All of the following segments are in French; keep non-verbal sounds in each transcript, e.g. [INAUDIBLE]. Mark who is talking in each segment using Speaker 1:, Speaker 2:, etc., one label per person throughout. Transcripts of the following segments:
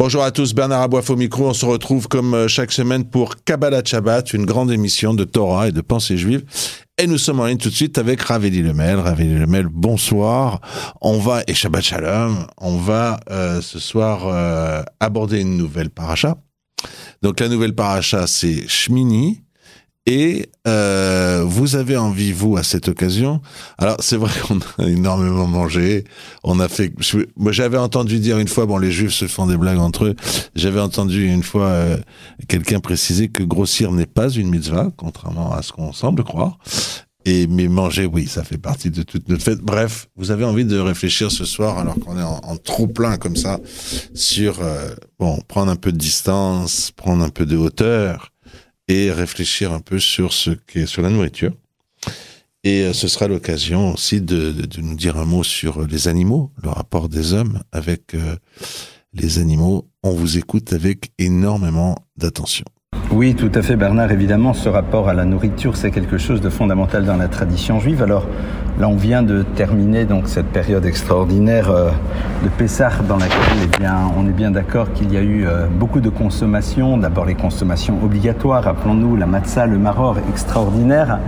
Speaker 1: Bonjour à tous, Bernard Aboif au micro. On se retrouve comme euh, chaque semaine pour Kabbalah Shabbat, une grande émission de Torah et de pensée juive. Et nous sommes en ligne tout de suite avec Raveli Lemel. Raveli Lemel, bonsoir. On va, et Shabbat Shalom, on va euh, ce soir euh, aborder une nouvelle paracha. Donc la nouvelle paracha, c'est Shmini. Et euh, vous avez envie, vous, à cette occasion. Alors, c'est vrai qu'on a énormément mangé. On a fait. Moi, j'avais entendu dire une fois, bon, les Juifs se font des blagues entre eux. J'avais entendu une fois euh, quelqu'un préciser que grossir n'est pas une mitzvah, contrairement à ce qu'on semble croire. Et mais manger, oui, ça fait partie de toute notre fête. Bref, vous avez envie de réfléchir ce soir, alors qu'on est en, en, trop plein comme ça, sur euh, bon, prendre un peu de distance, prendre un peu de hauteur et réfléchir un peu sur ce qui est sur la nourriture. Et euh, ce sera l'occasion aussi de, de, de, nous dire un mot sur les animaux, le rapport des hommes avec euh, les animaux. On vous écoute avec énormément d'attention.
Speaker 2: Oui, tout à fait, Bernard. Évidemment, ce rapport à la nourriture, c'est quelque chose de fondamental dans la tradition juive. Alors, là, on vient de terminer donc cette période extraordinaire euh, de Pessah, dans laquelle, eh on est bien d'accord qu'il y a eu euh, beaucoup de consommations. D'abord, les consommations obligatoires. Rappelons-nous la matzah, le maror, extraordinaire.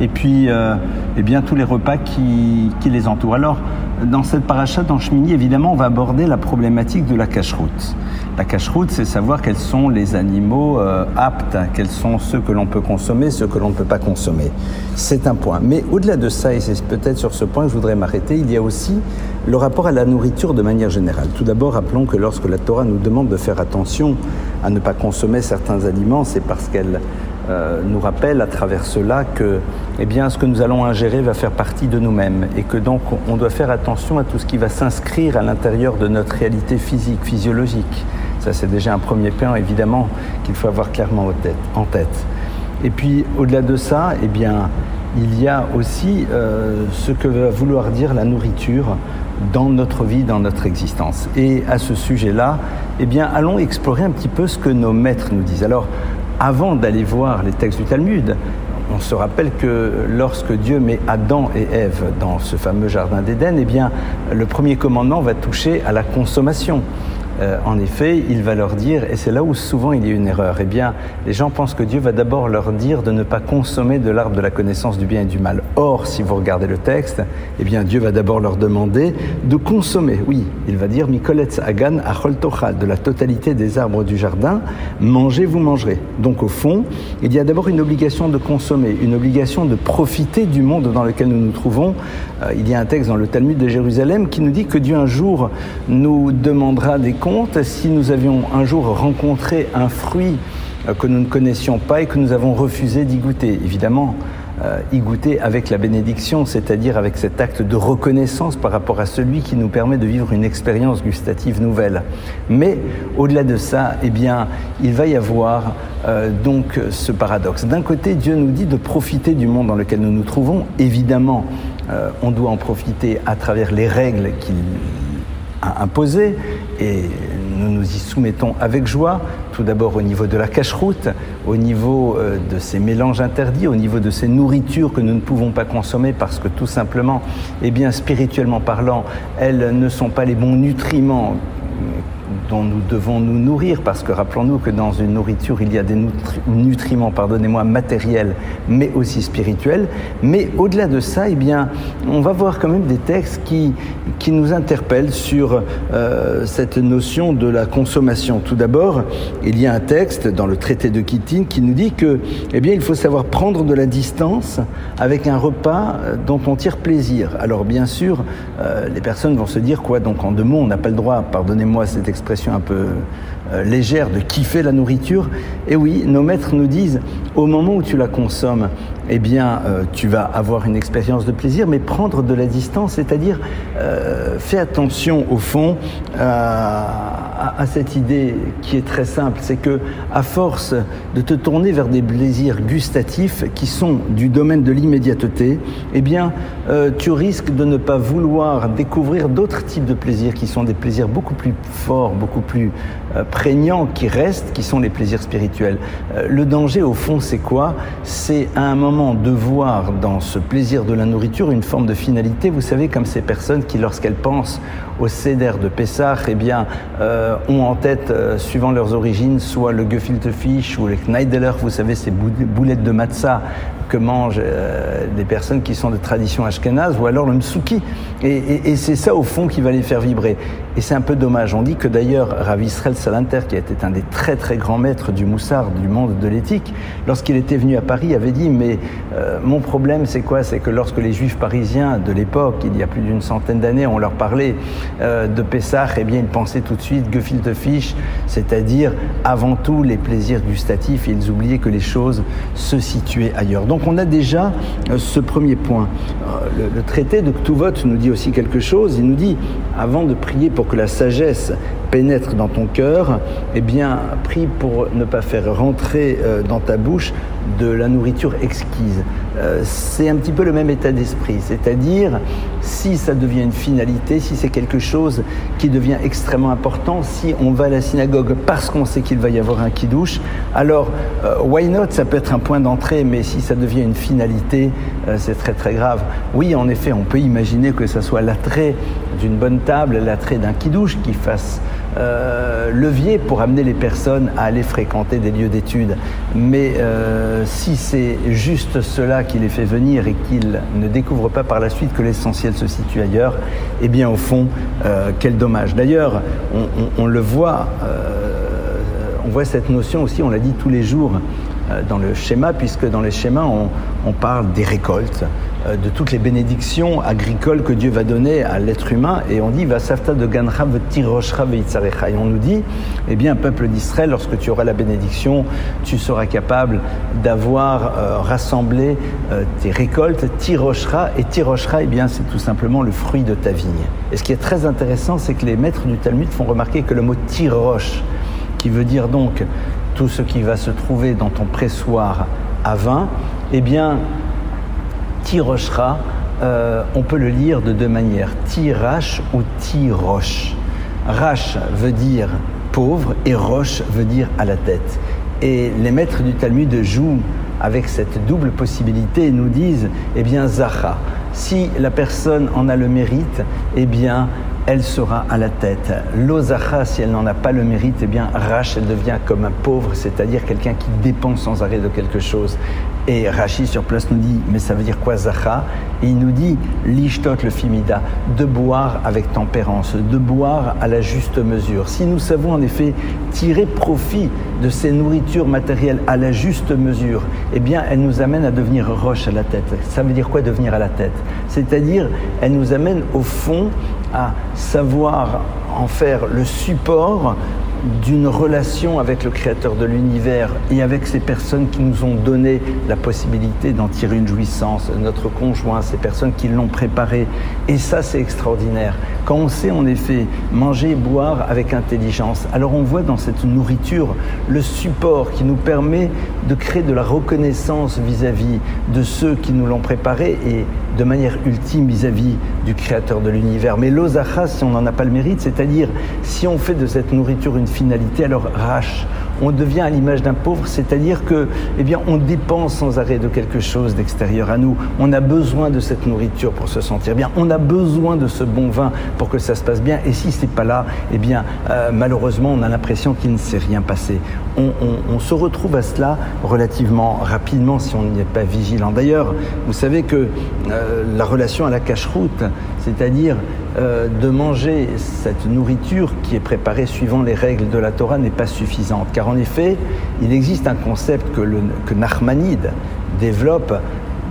Speaker 2: Et puis, euh, eh bien, tous les repas qui, les entourent. Alors, dans cette paracha, dans Shmini, évidemment, on va aborder la problématique de la cache-route. La cache-route, c'est savoir quels sont les animaux euh, aptes, quels sont ceux que l'on peut consommer, ceux que l'on ne peut pas consommer. C'est un point. Mais au-delà de ça, et c'est peut-être sur ce point je voudrais m'arrêter, il y a aussi le rapport à la nourriture de manière générale. Tout d'abord, rappelons que lorsque la Torah nous demande de faire attention à ne pas consommer certains aliments, c'est parce qu'elle euh, nous rappelle à travers cela que eh bien, ce que nous allons ingérer va faire partie de nous-mêmes et que donc on doit faire attention à tout ce qui va s'inscrire à l'intérieur de notre réalité physique, physiologique. Ça, c'est déjà un premier point, évidemment, qu'il faut avoir clairement en tête. Et puis, au-delà de ça, eh bien, il y a aussi euh, ce que va vouloir dire la nourriture dans notre vie, dans notre existence. Et à ce sujet-là, eh bien, allons explorer un petit peu ce que nos maîtres nous disent. Alors, avant d'aller voir les textes du Talmud, on se rappelle que lorsque Dieu met Adam et Ève dans ce fameux jardin d'Éden, eh bien, le premier commandement va toucher à la consommation. Euh, en effet, il va leur dire, et c'est là où souvent il y a une erreur, eh bien, les gens pensent que Dieu va d'abord leur dire de ne pas consommer de l'arbre de la connaissance du bien et du mal. Or, si vous regardez le texte, eh bien, Dieu va d'abord leur demander de consommer. Oui, il va dire, Mikoletz Agan Achol Tochal, de la totalité des arbres du jardin, mangez, vous mangerez. Donc, au fond, il y a d'abord une obligation de consommer, une obligation de profiter du monde dans lequel nous nous trouvons. Euh, il y a un texte dans le Talmud de Jérusalem qui nous dit que Dieu un jour nous demandera des si nous avions un jour rencontré un fruit que nous ne connaissions pas et que nous avons refusé d'y goûter. Évidemment, euh, y goûter avec la bénédiction, c'est-à-dire avec cet acte de reconnaissance par rapport à celui qui nous permet de vivre une expérience gustative nouvelle. Mais au-delà de ça, eh bien, il va y avoir euh, donc ce paradoxe. D'un côté, Dieu nous dit de profiter du monde dans lequel nous nous trouvons. Évidemment, euh, on doit en profiter à travers les règles qu'il imposé et nous nous y soumettons avec joie, tout d'abord au niveau de la cache-route, au niveau euh, de ces mélanges interdits, au niveau de ces nourritures que nous ne pouvons pas consommer parce que tout simplement, eh bien spirituellement parlant, elles ne sont pas les bons nutriments dont nous devons nous nourrir, parce que rappelons-nous que dans une nourriture, il y a des nutriments, pardonnez-moi, matériels, mais aussi spirituels. Mais au-delà de ça, eh bien, on va voir quand même des textes qui, qui nous interpellent sur euh, cette notion de la consommation. Tout d'abord, il y a un texte dans le traité de Kittin qui nous dit que, eh bien, il faut savoir prendre de la distance avec un repas euh, dont on tire plaisir. Alors, bien sûr, euh, les personnes vont se dire quoi Donc, en deux mots, on n'a pas le droit, pardonnez-moi cette expression, un peu euh, légère de kiffer la nourriture. Et oui, nos maîtres nous disent, au moment où tu la consommes, eh bien, euh, tu vas avoir une expérience de plaisir, mais prendre de la distance, c'est-à-dire euh, fais attention au fond à, à, cette idée qui est très simple, c'est que à force de te tourner vers des plaisirs gustatifs qui sont du domaine de l'immédiateté, eh bien, euh, tu risques de ne pas vouloir découvrir d'autres types de plaisirs qui sont des plaisirs beaucoup plus forts, beaucoup plus euh, prégnants, qui restent, qui sont les plaisirs spirituels. Euh, le danger, au fond, c'est quoi? C'est à un moment de voir dans ce plaisir de la nourriture une forme de finalité. Vous savez, comme ces personnes qui, lorsqu'elles pensent au Seder de Pessah, eh bien, euh, ont en tête, euh, suivant leurs origines, soit le gefilte fish ou le kneideler, vous savez, ces boulettes de matzah que mangent euh, des personnes qui sont de tradition ashkénaze, ou alors le msuki. Et, c'est ça, au fond, qui va les faire vibrer. Et c'est un peu dommage. On dit que d'ailleurs, Rav Israël Salanter, qui était un des très très grands maîtres du moussard, du monde de l'éthique, lorsqu'il était venu à Paris, avait dit, mais euh, mon problème, c'est quoi? C'est que lorsque les juifs parisiens de l'époque, il y a plus d'une centaine d'années, on leur parlait euh, de Pessah, eh bien, ils pensaient tout de suite gefilte fish, c'est-à-dire avant tout les plaisirs gustatifs, et ils oubliaient que les choses se situaient ailleurs. Donc on a déjà euh, ce premier point. Euh, le, traité de Ktuvot nous dit aussi quelque chose. Il nous dit, avant de prier pour que la sagesse pénètre dans ton cœur, eh bien, prie pour ne pas faire rentrer euh, dans ta bouche de la nourriture exquise. Euh, c'est un petit peu le même état d'esprit, c'est-à-dire si ça devient une finalité, si c'est quelque chose qui devient extrêmement important, si on va à la synagogue parce qu'on sait qu'il va y avoir un kiddush, alors euh, why not? Ça peut être un point d'entrée, mais si ça devient une finalité, c'est très très grave. Oui, en effet, on peut imaginer que ce soit l'attrait d'une bonne table, l'attrait d'un kiddush qui fasse euh, levier pour amener les personnes à aller fréquenter des lieux d'études. Mais euh, si c'est juste cela qui les fait venir et qu'ils ne découvrent pas par la suite que l'essentiel se situe ailleurs, eh bien au fond, euh, quel dommage. D'ailleurs, on, le voit, on voit cette notion aussi, on l'a dit tous les jours dans le schéma, puisque dans les schémas, on parle des récoltes. Euh, de toutes les bénédictions agricoles que Dieu va donner à l'être humain. Et on dit, de Et on nous dit, eh bien, peuple d'Israël, lorsque tu auras la bénédiction, tu seras capable d'avoir euh, rassemblé euh, tes récoltes, tiroshra. Et tiroshra, eh bien, c'est tout simplement le fruit de ta vigne. Et ce qui est très intéressant, c'est que les maîtres du Talmud font remarquer que le mot tirosh, qui veut dire donc tout ce qui va se trouver dans ton pressoir à vin, eh bien, Tiroshra, euh, on peut le lire de deux manières, Tirash ou Tirosh. Rash veut dire pauvre et Roche veut dire à la tête. Et les maîtres du Talmud jouent avec cette double possibilité nous disent, eh bien, Zacha, si la personne en a le mérite, eh bien, elle sera à la tête. L'ozacha, si elle n'en a pas le mérite, eh bien, Rach, elle devient comme un pauvre, c'est-à-dire quelqu'un qui dépend sans arrêt de quelque chose. Et Rachi sur place nous dit, mais ça veut dire quoi Zacha Et il nous dit, l'ishtot le fimida, de boire avec tempérance, de boire à la juste mesure. Si nous savons en effet tirer profit de ces nourritures matérielles à la juste mesure, eh bien, elle nous amène à devenir roche à la tête. Ça veut dire quoi devenir à la tête? C'est-à-dire, elle nous amène au fond à savoir en faire le support d'une relation avec le Créateur de l'univers et avec ces personnes qui nous ont donné la possibilité d'en tirer une jouissance, notre conjoint, ces personnes qui l'ont préparé. Et ça, c'est extraordinaire. Quand on sait en effet manger et boire avec intelligence, alors on voit dans cette nourriture le support qui nous permet de créer de la reconnaissance vis-à-vis de ceux qui nous l'ont préparé et de manière ultime vis-à-vis du Créateur de l'univers. Mais l'ozacha, si on n'en a pas le mérite, c'est-à-dire si on fait de cette nourriture une finalité, alors rach, on devient à l'image d'un pauvre, c'est-à-dire que, eh bien, on dépense sans arrêt de quelque chose d'extérieur à nous. On a besoin de cette nourriture pour se sentir bien. On a besoin de ce bon vin pour que ça se passe bien. Et si c'est pas là, eh bien, euh, malheureusement, on a l'impression qu'il ne s'est rien passé. On, se retrouve à cela relativement rapidement si on n'y est pas vigilant. D'ailleurs, vous savez que euh, la relation à la cache-route, c'est-à-dire euh, de manger cette nourriture qui est préparée suivant les règles de la Torah n'est pas suffisante. En effet, il existe un concept que, le, développe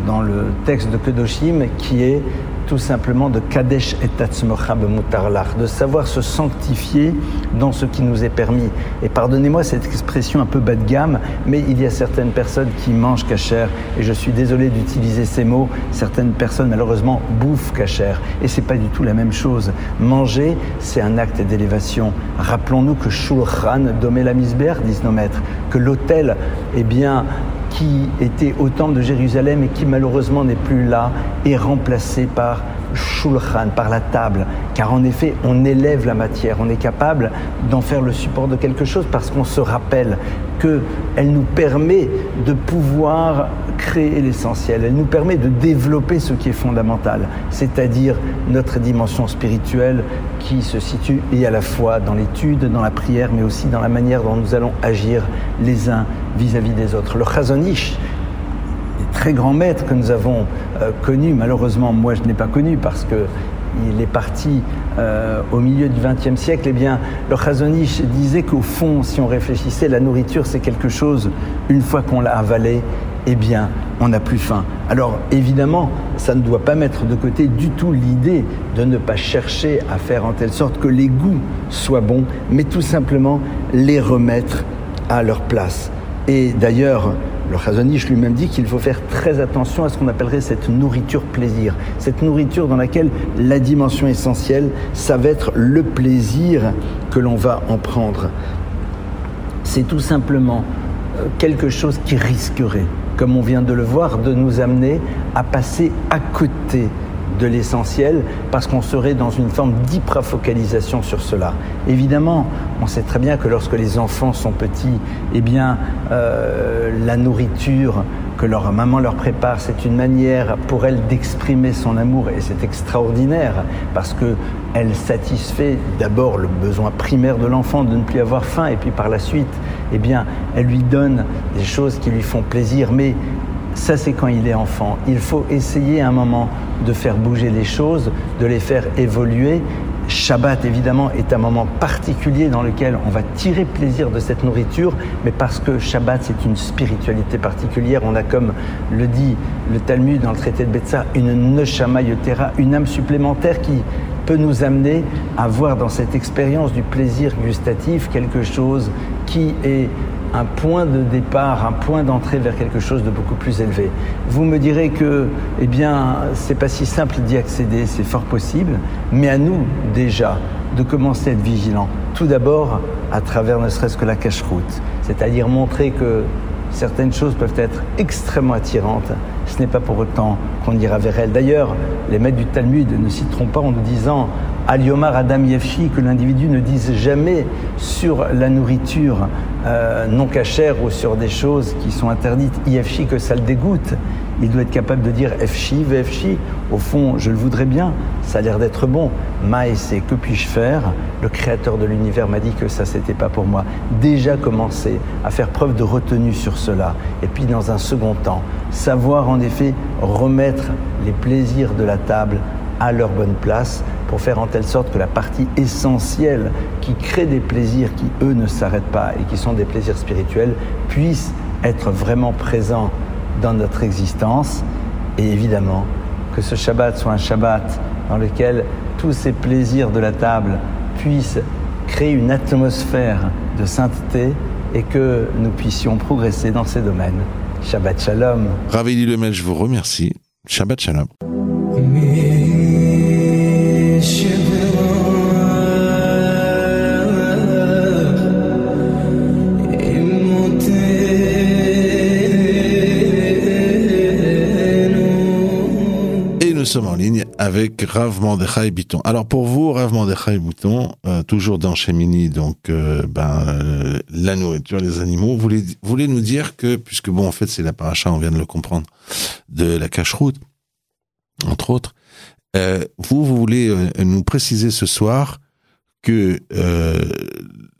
Speaker 2: dans le texte de Kedoshim qui est tout simplement de Kadesh et Mutarlach, de savoir se sanctifier dans ce qui nous est permis. Et pardonnez-moi cette expression un peu bas de gamme, mais il y a certaines personnes qui mangent cachère, et je suis désolé d'utiliser ces mots, certaines personnes malheureusement bouffent cachère, et c'est pas du tout la même chose. Manger, c'est un acte d'élévation. Rappelons-nous que Shulchan domé la misber, disent nos maîtres, que l'autel, eh bien, qui était au temple de Jérusalem et qui malheureusement n'est plus là, est remplacé par shulchan, par la table, car en effet, on élève la matière, on est capable d'en faire le support de quelque chose parce qu'on se rappelle qu'elle nous permet de pouvoir créer l'essentiel, elle nous permet de développer ce qui est fondamental, c'est-à-dire notre dimension spirituelle qui se situe et à la fois dans l'étude, dans la prière, mais aussi dans la manière dont nous allons agir les uns vis-à-vis des autres. Le Chazonish, très grands maîtres que nous avons euh, connus, malheureusement moi je n'ai pas connu parce que il est parti euh, au milieu du XXe siècle, eh bien, le Chazonish disait qu'au fond, si on réfléchissait, la nourriture, c'est quelque chose, une fois qu'on l'a avalé, eh bien, on n'a plus faim. Alors, évidemment, ça ne doit pas mettre de côté du tout l'idée de ne pas chercher à faire en telle sorte que les goûts soient bons, mais tout simplement les remettre à leur place. Et d'ailleurs, le Chazonish lui-même dit qu'il faut faire très attention à ce qu'on appellerait cette nourriture plaisir, cette nourriture dans laquelle la dimension essentielle, ça va être le plaisir que l'on va en prendre. C'est tout simplement euh, quelque chose qui risquerait, comme on vient de le voir, de nous amener à passer à côté de l'essentiel parce qu'on serait dans une forme d'hyprafocalisation sur cela. Évidemment, on sait très bien que lorsque les enfants sont petits, eh bien, euh, la nourriture que leur maman leur prépare, c'est une manière pour elle d'exprimer son amour et c'est extraordinaire parce que elle satisfait d'abord le besoin primaire de l'enfant de ne plus avoir faim et puis par la suite, eh bien, elle lui donne des choses qui lui font plaisir, mais ça, c'est quand il est enfant. Il faut essayer un moment de faire bouger les choses, de les faire évoluer. Shabbat, évidemment, est un moment particulier dans lequel on va tirer plaisir de cette nourriture, mais parce que Shabbat, c'est une spiritualité particulière. On a, comme le dit le Talmud dans le traité de Betsa, une neshama yotera, une âme supplémentaire qui peut nous amener à voir dans cette expérience du plaisir gustatif quelque chose qui est un point de départ, un point d'entrée vers quelque chose de beaucoup plus élevé. Vous me direz que, eh bien, c'est pas si simple d'y accéder, c'est fort possible, mais à nous déjà de commencer à être vigilants. Tout d'abord, à travers ne serait-ce que la cache-route, c'est-à-dire montrer que certaines choses peuvent être extrêmement attirantes. Ce n'est pas pour autant qu'on ira vers elles. D'ailleurs, les maîtres du Talmud ne citeront pas en nous disant Aliomar Adam Yefshi, que l'individu ne dise jamais sur la nourriture euh, non cachère ou sur des choses qui sont interdites, Yefshi, que ça le dégoûte. Il doit être capable de dire Efshi, Vefshi. Au fond, je le voudrais bien, ça a l'air d'être bon. c'est que puis-je faire? Le créateur de l'univers m'a dit que ça, c'était pas pour moi. Déjà commencer à faire preuve de retenue sur cela. Et puis, dans un second temps, savoir en effet remettre les plaisirs de la table à leur bonne place pour faire en telle sorte que la partie essentielle qui crée des plaisirs qui, eux, ne s'arrêtent pas et qui sont des plaisirs spirituels, puisse être vraiment présent dans notre existence. Et évidemment, que ce Shabbat soit un Shabbat dans lequel tous ces plaisirs de la table puissent créer une atmosphère de sainteté et que nous puissions progresser dans ces domaines. Shabbat Shalom.
Speaker 1: Raveli Lemel, je vous remercie. Shabbat Shalom. En ligne avec Rav Mandechai Biton. Alors pour vous, Rav Mandechai Biton, euh, toujours dans Chemini, donc euh, ben, euh, la nourriture, les animaux, vous voulez, voulez nous dire que, puisque bon, en fait, c'est la paracha, on vient de le comprendre, de la cache-route, entre autres, vous, vous voulez nous préciser ce soir que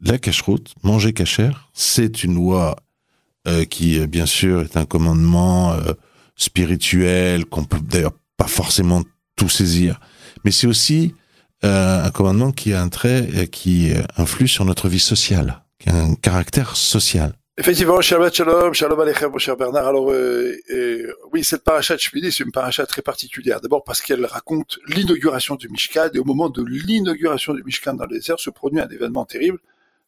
Speaker 1: la cache-route, manger cachère, c'est une loi qui, bien sûr, est un commandement spirituel qu'on peut d'ailleurs pas forcément tout saisir. Mais c'est aussi euh, un commandement qui a un trait euh, qui euh, influe sur notre vie sociale, qui a un caractère social.
Speaker 3: Effectivement, Shabbat Shalom, Shalom Aleichem, mon cher Bernard. Alors, euh, euh, oui, cette paracha de Shmini, c'est une paracha très particulière. D'abord parce qu'elle raconte l'inauguration du Mishkan, et au moment de l'inauguration du Mishkan dans le désert, se produit un événement terrible,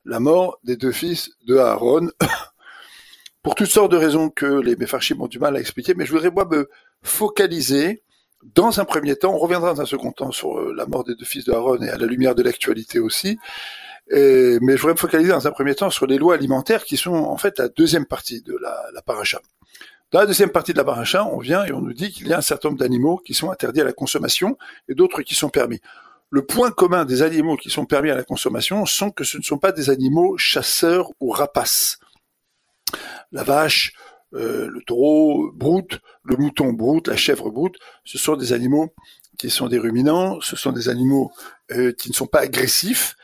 Speaker 3: la mort des deux fils de Aaron, [COUGHS] pour toutes sortes de raisons que les Mefarchim ont du mal à expliquer, mais je voudrais, moi, me focaliser dans un premier temps, on reviendra dans un second temps sur euh, la mort des deux fils de Aaron et à la lumière de l'actualité aussi. mais je voudrais me focaliser dans un premier temps sur les lois alimentaires qui sont en fait la deuxième partie de la, la paracha. Dans la deuxième partie de la paracha, on vient et on nous dit qu'il y a un certain nombre d'animaux qui sont interdits à la consommation et d'autres qui sont permis. Le point commun des animaux qui sont permis à la consommation sont que ce ne sont pas des animaux chasseurs ou rapaces. La vache, euh, le taureau broute, le mouton broute, la chèvre broute, ce sont des animaux qui sont des ruminants, ce sont des animaux euh, qui ne sont pas agressifs,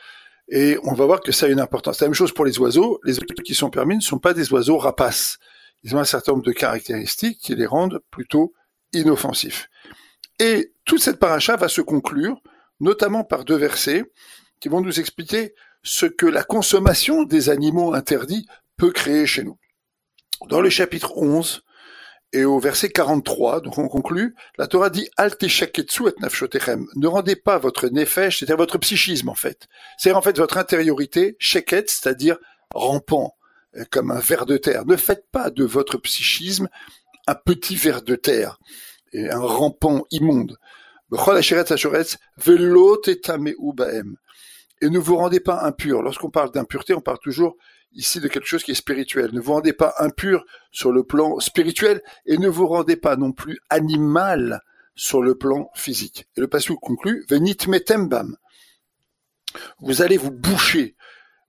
Speaker 3: et on va voir que ça a une importance. La même chose pour les oiseaux. Les oiseaux qui sont permis ne sont pas des oiseaux rapaces. Ils ont un certain nombre de caractéristiques qui les rendent plutôt inoffensifs. Et toute cette paracha va se conclure, notamment par deux versets qui vont nous expliquer ce que la consommation des animaux interdits peut créer chez nous. Dans le chapitre 11, et au verset 43, donc on conclut, la Torah dit Alte shaketsu et. Ne rendez pas votre nefesh, c'est-à-dire votre psychisme en fait. C'est en fait votre intériorité, sheket, c'est-à-dire rampant, euh, comme un ver de terre. Ne faites pas de votre psychisme un petit ver de terre, et un rampant immonde. Et ne vous rendez pas impur. Lorsqu'on parle d'impureté, on parle toujours ici de quelque chose qui est spirituel. Ne vous rendez pas impur sur le plan spirituel et ne vous rendez pas non plus animal sur le plan physique. Et le passage conclut, venit metembam. Vous allez vous boucher.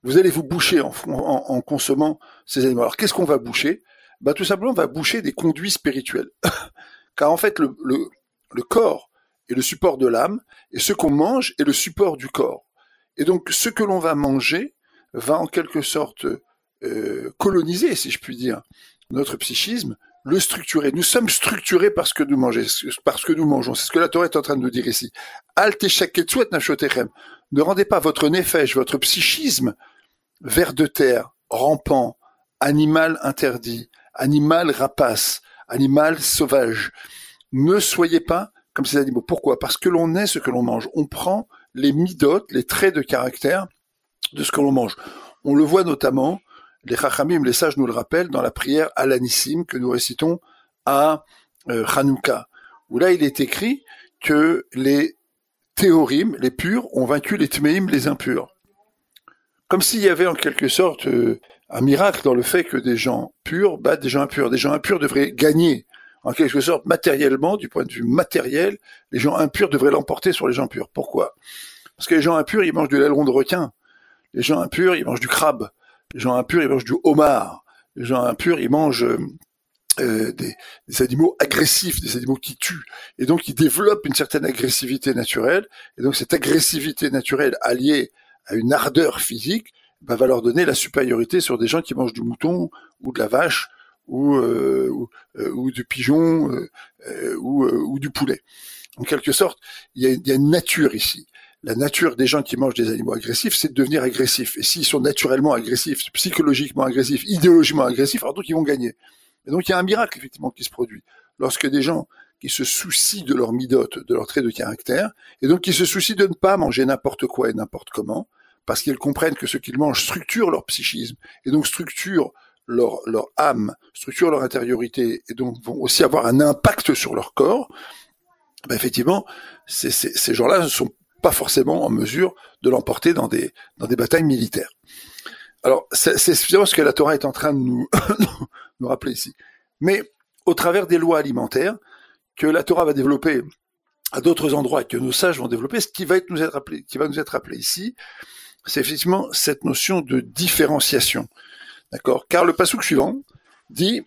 Speaker 3: Vous allez vous boucher en, consommant ces animaux. Alors qu'est-ce qu'on va boucher? Bah, Tout simplement, on va boucher des conduits spirituels. [LAUGHS] Car en fait, le corps est le support de l'âme et ce qu'on mange est le support du corps. Et donc, ce que l'on va manger va en quelque sorte euh, coloniser, si je puis dire, notre psychisme, le structurer. Nous sommes structurés parce que nous mangeons, parce que nous mangeons. C'est ce que la Torah est en train de nous dire ici. Ne rendez pas votre nefesh, votre psychisme, vers de terre, rampant, animal interdit, animal rapace, animal sauvage. Ne soyez pas comme ces animaux. Pourquoi? Parce que l'on est ce que l'on mange. On prend les midotes, les traits de caractère de ce que l'on mange. On le voit notamment, les Chachamim, les sages nous le rappellent, dans la prière Alanissim que nous récitons à euh, Hanouka, où là il est écrit que les théorim, les purs, ont vaincu les tmeim, les impurs. Comme s'il y avait en quelque sorte euh, un miracle dans le fait que des gens purs battent des gens impurs. Des gens impurs devraient gagner, en quelque sorte, matériellement, du point de vue matériel, les gens impurs devraient l'emporter sur les gens purs. Pourquoi? Parce que les gens impurs, ils mangent du l'aileron de requin. Les gens impurs, ils mangent du crabe. Les gens impurs, ils mangent du homard. Les gens impurs, ils mangent euh, des, animaux agressifs, des animaux qui tuent. Et donc, ils développent une certaine agressivité naturelle. Et donc, cette agressivité naturelle alliée à une ardeur physique bah, va leur donner la supériorité sur des gens qui mangent du mouton ou de la vache ou, euh, euh, ou, du pigeon ou, ou, du poulet. En quelque sorte, il y a, y a une nature ici la nature des gens qui mangent des animaux agressifs, c'est de devenir agressif. Et s'ils sont naturellement agressifs, psychologiquement agressifs, idéologiquement agressifs, alors donc ils vont gagner. Et donc il y a un miracle effectivement qui se produit lorsque des gens qui se soucient de leur midote, de leur trait de caractère, et donc qui se soucient de ne pas manger n'importe quoi et n'importe comment, parce qu'ils comprennent que ce qu'ils mangent structure leur psychisme, et donc structure leur, leur âme, structure leur intériorité, et donc vont aussi avoir un impact sur leur corps, ben effectivement, ces gens-là sont pas forcément en mesure de l'emporter dans des, dans des batailles militaires. Alors, c'est ce que la Torah est en train de nous, [COUGHS] nous rappeler ici. Mais au travers des lois alimentaires que la Torah va développer à d'autres endroits et que nos sages vont développer, ce qui va, être nous être rappelé, qui va nous être rappelé ici, c'est effectivement cette notion de différenciation. D'accord? Car le passage suivant dit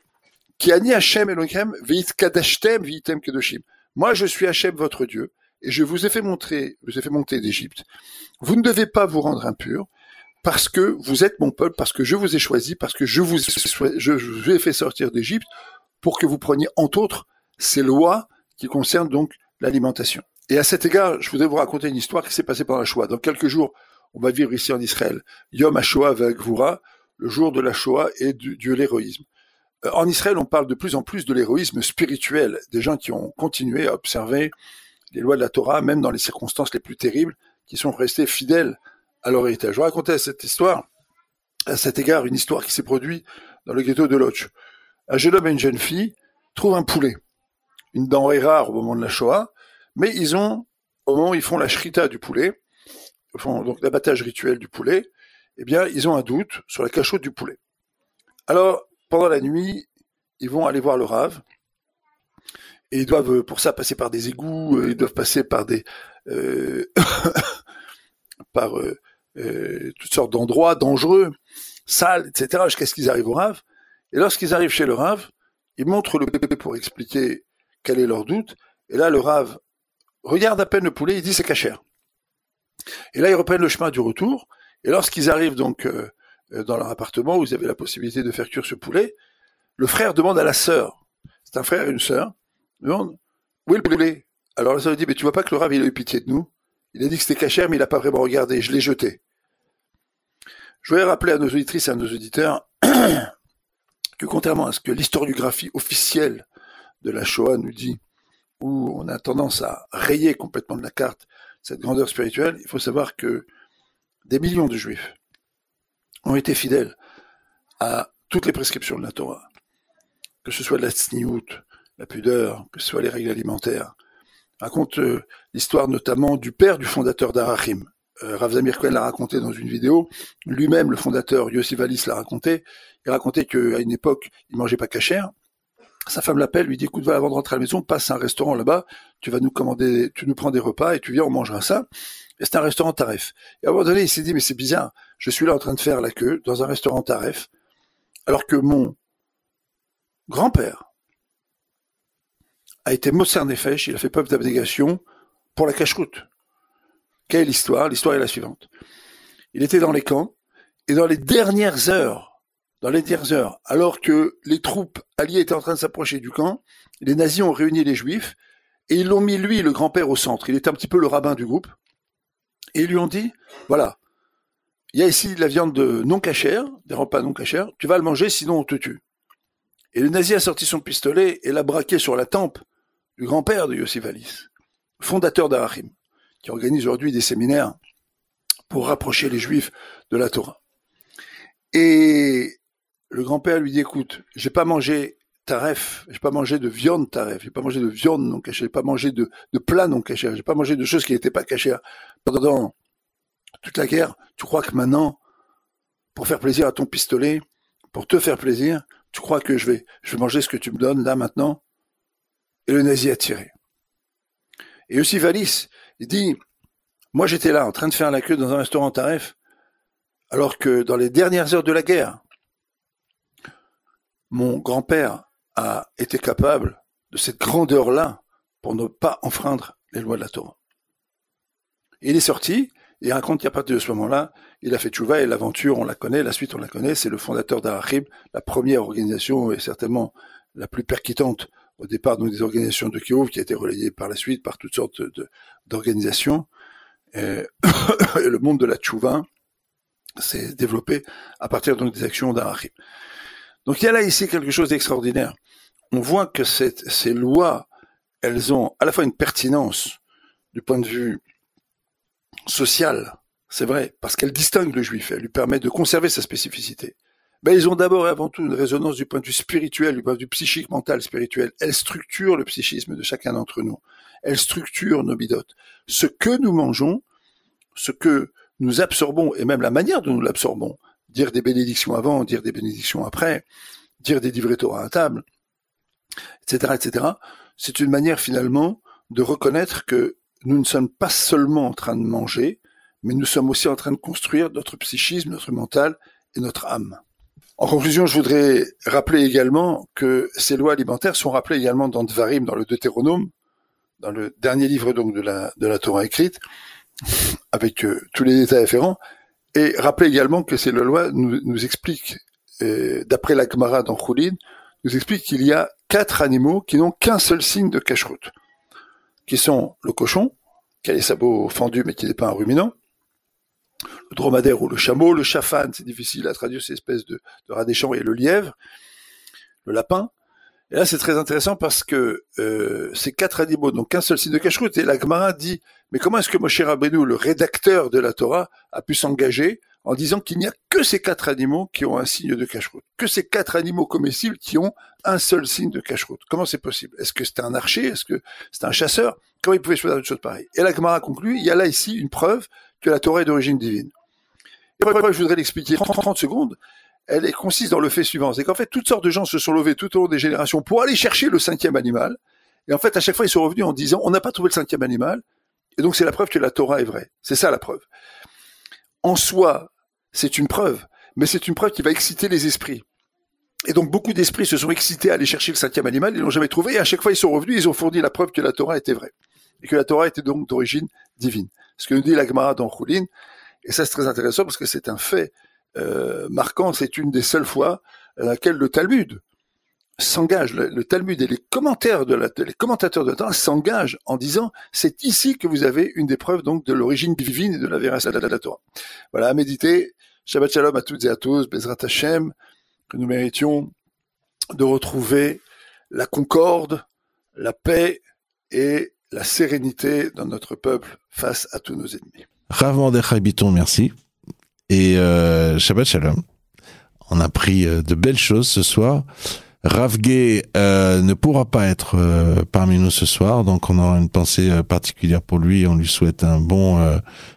Speaker 3: Ki ani Hashem Elohim kadashtem kedoshim. Moi, je suis Hashem, votre Dieu, et je vous ai fait montrer, je vous ai fait monter d'Égypte. Vous ne devez pas vous rendre impur parce que vous êtes mon peuple, parce que je vous ai choisi, parce que je vous, ai fait sortir d'Égypte pour que vous preniez entre autres ces lois qui concernent donc l'alimentation. Et à cet égard, je voudrais vous raconter une histoire qui s'est passée pendant la Shoah. Dans quelques jours, on va vivre ici en Israël Yom HaShoah V'Agvura, le jour de la Shoah et du, de l'héroïsme. Euh, en Israël, on parle de plus en plus de l'héroïsme spirituel, des gens qui ont continué à observer les lois de la Torah, même dans les circonstances les plus terribles, qui sont restés fidèles à leur héritage. Je racontais cette histoire, à cet égard, une histoire qui s'est produite dans le ghetto de Lodz. Un jeune homme et une jeune fille trouvent un poulet, une denrée rare au moment de la Shoah, mais ils ont, au moment où ils font la shrita du poulet, font donc l'abattage rituel du poulet, eh bien, ils ont un doute sur la cachotte du poulet. Alors, pendant la nuit, ils vont aller voir le Rav, et ils doivent pour ça passer par des égouts, ils doivent passer par des euh, [LAUGHS] par toutes sortes d'endroits dangereux, sales, etc., jusqu'à ce qu'ils arrivent au Rav. Et lorsqu'ils arrivent chez le Rav, ils montrent le bébé pour expliquer quel est leur doute. Et là, le Rav regarde à peine le poulet, il dit c'est cachère. Et là, ils reprennent le chemin du retour. Et lorsqu'ils arrivent donc euh, euh, dans leur appartement où ils avaient la possibilité de faire cuire ce poulet, le frère demande à la sœur, c'est un frère et une sœur, demande où est le poulet Alors la sœur dit mais tu vois pas que le Rav a eu pitié de nous? Il a dit que c'était cachère mais il n'a pas vraiment regardé, je l'ai jeté. Je voudrais rappeler à nos auditrices et à nos auditeurs [CLEARS THROAT] que contrairement à ce que l'historiographie officielle de la Shoah nous dit, où on a tendance à rayer complètement de la carte cette grandeur spirituelle, il faut savoir que des millions de juifs ont été fidèles à toutes les prescriptions de la Torah, que ce soit la tsniout, la pudeur, que ce soit les règles alimentaires. Raconte euh, l'histoire notamment du père du fondateur d'Arachim, euh, Rav Zamir Cohen l'a raconté dans une vidéo. Lui-même, le fondateur, Yossi Valis, l'a raconté. Il racontait qu'à une époque, il mangeait pas cachère. Sa femme l'appelle, lui dit, écoute, va avant de rentrer à la maison, passe à un restaurant là-bas, tu vas nous commander, tu nous prends des repas et tu viens, on mangera ça. Et c'est un restaurant tarif. Et à un moment donné, il s'est dit, mais c'est bizarre, je suis là en train de faire la queue dans un restaurant tarif, alors que mon grand-père a été Mosser Nefesh, il a fait preuve d'abnégation pour la cache-route. Quelle histoire L'histoire? Est la suivante. Il était dans les camps, et dans les dernières heures, dans les dernières heures, alors que les troupes alliées étaient en train de s'approcher du camp, les nazis ont réuni les juifs, et ils l'ont mis, lui, le grand-père, au centre. Il était un petit peu le rabbin du groupe. Et ils lui ont dit, voilà, il y a ici de la viande de non cachère, des repas non cachères, tu vas le manger, sinon on te tue. Et le nazi a sorti son pistolet et l'a braqué sur la tempe du grand-père de Yossi Valis, fondateur d'Arachim qui organise aujourd'hui des séminaires pour rapprocher les juifs de la Torah. Et le grand-père lui dit, écoute, j'ai pas mangé taref, j'ai pas mangé de viande taref, j'ai pas mangé de viande non cachée, j'ai pas mangé de, de plat non caché, j'ai pas mangé de choses qui n'étaient pas cachées pendant toute la guerre. Tu crois que maintenant, pour faire plaisir à ton pistolet, pour te faire plaisir, tu crois que je vais, je vais manger ce que tu me donnes là maintenant? Et le nazi a tiré. Et aussi Valis, dit, moi j'étais là en train de faire la queue dans un restaurant tarif, alors que dans les dernières heures de la guerre, mon grand-père a été capable de cette grandeur-là pour ne pas enfreindre les lois de la Torah. Il est sorti, il raconte qu'à partir de ce moment-là, il a fait tchouva et l'aventure, on la connaît, la suite, on la connaît, c'est le fondateur d'Arachim, la première organisation et certainement la plus percutante au départ donc des organisations de Kiev qui a été relayée par la suite par toutes sortes d'organisations. [COUGHS] Et, le monde de la tchouva s'est développé à partir donc des actions d'Arachim. Donc il y a là ici quelque chose d'extraordinaire. On voit que ces lois, elles ont à la fois une pertinence du point de vue social, c'est vrai, parce qu'elles distinguent le juif, elles lui permettent de conserver sa spécificité ben, ils ont d'abord et avant tout une résonance du point de vue spirituel, du point de vue psychique, mental, spirituel. Elles structurent le psychisme de chacun d'entre nous. Elles structurent nos bidotes. Ce que nous mangeons, ce que nous absorbons, et même la manière dont nous l'absorbons, dire des bénédictions avant, dire des bénédictions après, dire des livrets à table, etc., etc., c'est une manière finalement de reconnaître que nous ne sommes pas seulement en train de manger, mais nous sommes aussi en train de construire notre psychisme, notre mental et notre âme. En conclusion, je voudrais rappeler également que ces lois alimentaires sont rappelées également dans Dvarim, dans le Deutéronome, dans le dernier livre donc de la, Torah écrite, avec euh, tous les détails afférents, et rappeler également que ces lois nous, expliquent, euh, d'après la Gemara dans Choulin, nous explique qu'il y a quatre animaux qui n'ont qu'un seul signe de cacheroute, qui sont le cochon, qui a les sabots fendus mais qui n'est pas un ruminant, le dromadaire ou le chameau, le chafan, c'est difficile à traduire, c'est espèce de, de rat des champs, et le lièvre, le lapin. Et là, c'est très intéressant parce que euh, ces quatre animaux n'ont qu'un seul signe de cacheroute. Et la Gemara dit, mais comment est-ce que Moshe Rabbeinu, le rédacteur de la Torah, a pu s'engager en disant qu'il n'y a que ces quatre animaux qui ont un signe de cacheroute, que ces quatre animaux comestibles qui ont un seul signe de cacheroute. Comment c'est possible? Est-ce que c'est un archer? Est-ce que c'est un chasseur? Comment il pouvait choisir une chose pareille? Et la Gemara conclut, il y a là ici une preuve que la Torah est d'origine divine. Et je voudrais l'expliquer 30, 30 secondes. elle consiste dans le fait suivant, c'est qu'en fait, toutes sortes de gens se sont levés tout au long des générations pour aller chercher le cinquième animal, et en fait, à chaque fois, ils sont revenus en disant, on n'a pas trouvé le cinquième animal, et donc c'est la preuve que la Torah est vraie. C'est ça la preuve. En soi, c'est une preuve, mais c'est une preuve qui va exciter les esprits. Et donc beaucoup d'esprits se sont excités à aller chercher le cinquième animal, ils l'ont jamais trouvé, et à chaque fois ils sont revenus, ils ont fourni la preuve que la Torah était vraie. Et que la Torah était donc d'origine divine. Ce que nous dit la Gemara dans Choulin, et ça c'est très intéressant parce que c'est un fait euh, marquant, c'est une des seules fois à laquelle le Talmud s'engage, le, Talmud et les commentaires de la, les commentateurs de la Torah s'engagent en disant c'est ici que vous avez une des preuves donc de l'origine divine et de la véracité de la Torah. Voilà, à méditer. Shabbat Shalom à toutes et à tous, Bezrat Hashem, que nous méritions de retrouver la concorde, la paix et la sérénité dans notre peuple face à tous nos ennemis.
Speaker 1: Rav Mordechai merci. Et euh, Shabbat Shalom. On a pris euh, de belles choses ce soir. Ravgé euh, ne pourra pas être euh, parmi nous ce soir, donc on aura une pensée euh, particulière pour lui. On lui souhaite un bon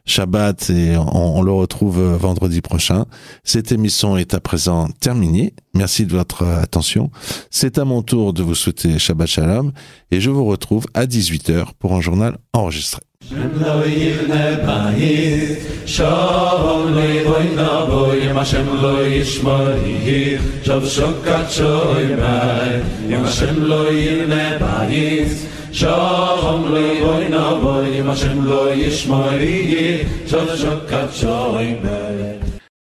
Speaker 1: Shabbat et on, le retrouve vendredi prochain. Cette émission est à présent terminée. Merci de votre attention. C'est à mon tour de vous souhaiter Shabbat Shalom et je vous retrouve à 18h pour un journal enregistré. Shem lo yivne bayit, shalom lo yivoy na boy, yam Hashem lo yishmor yih, shav shokat shoy bay, yam Hashem lo yivne bayit, shalom lo yivoy na boy, yam Hashem lo yishmor yih, shav shokat.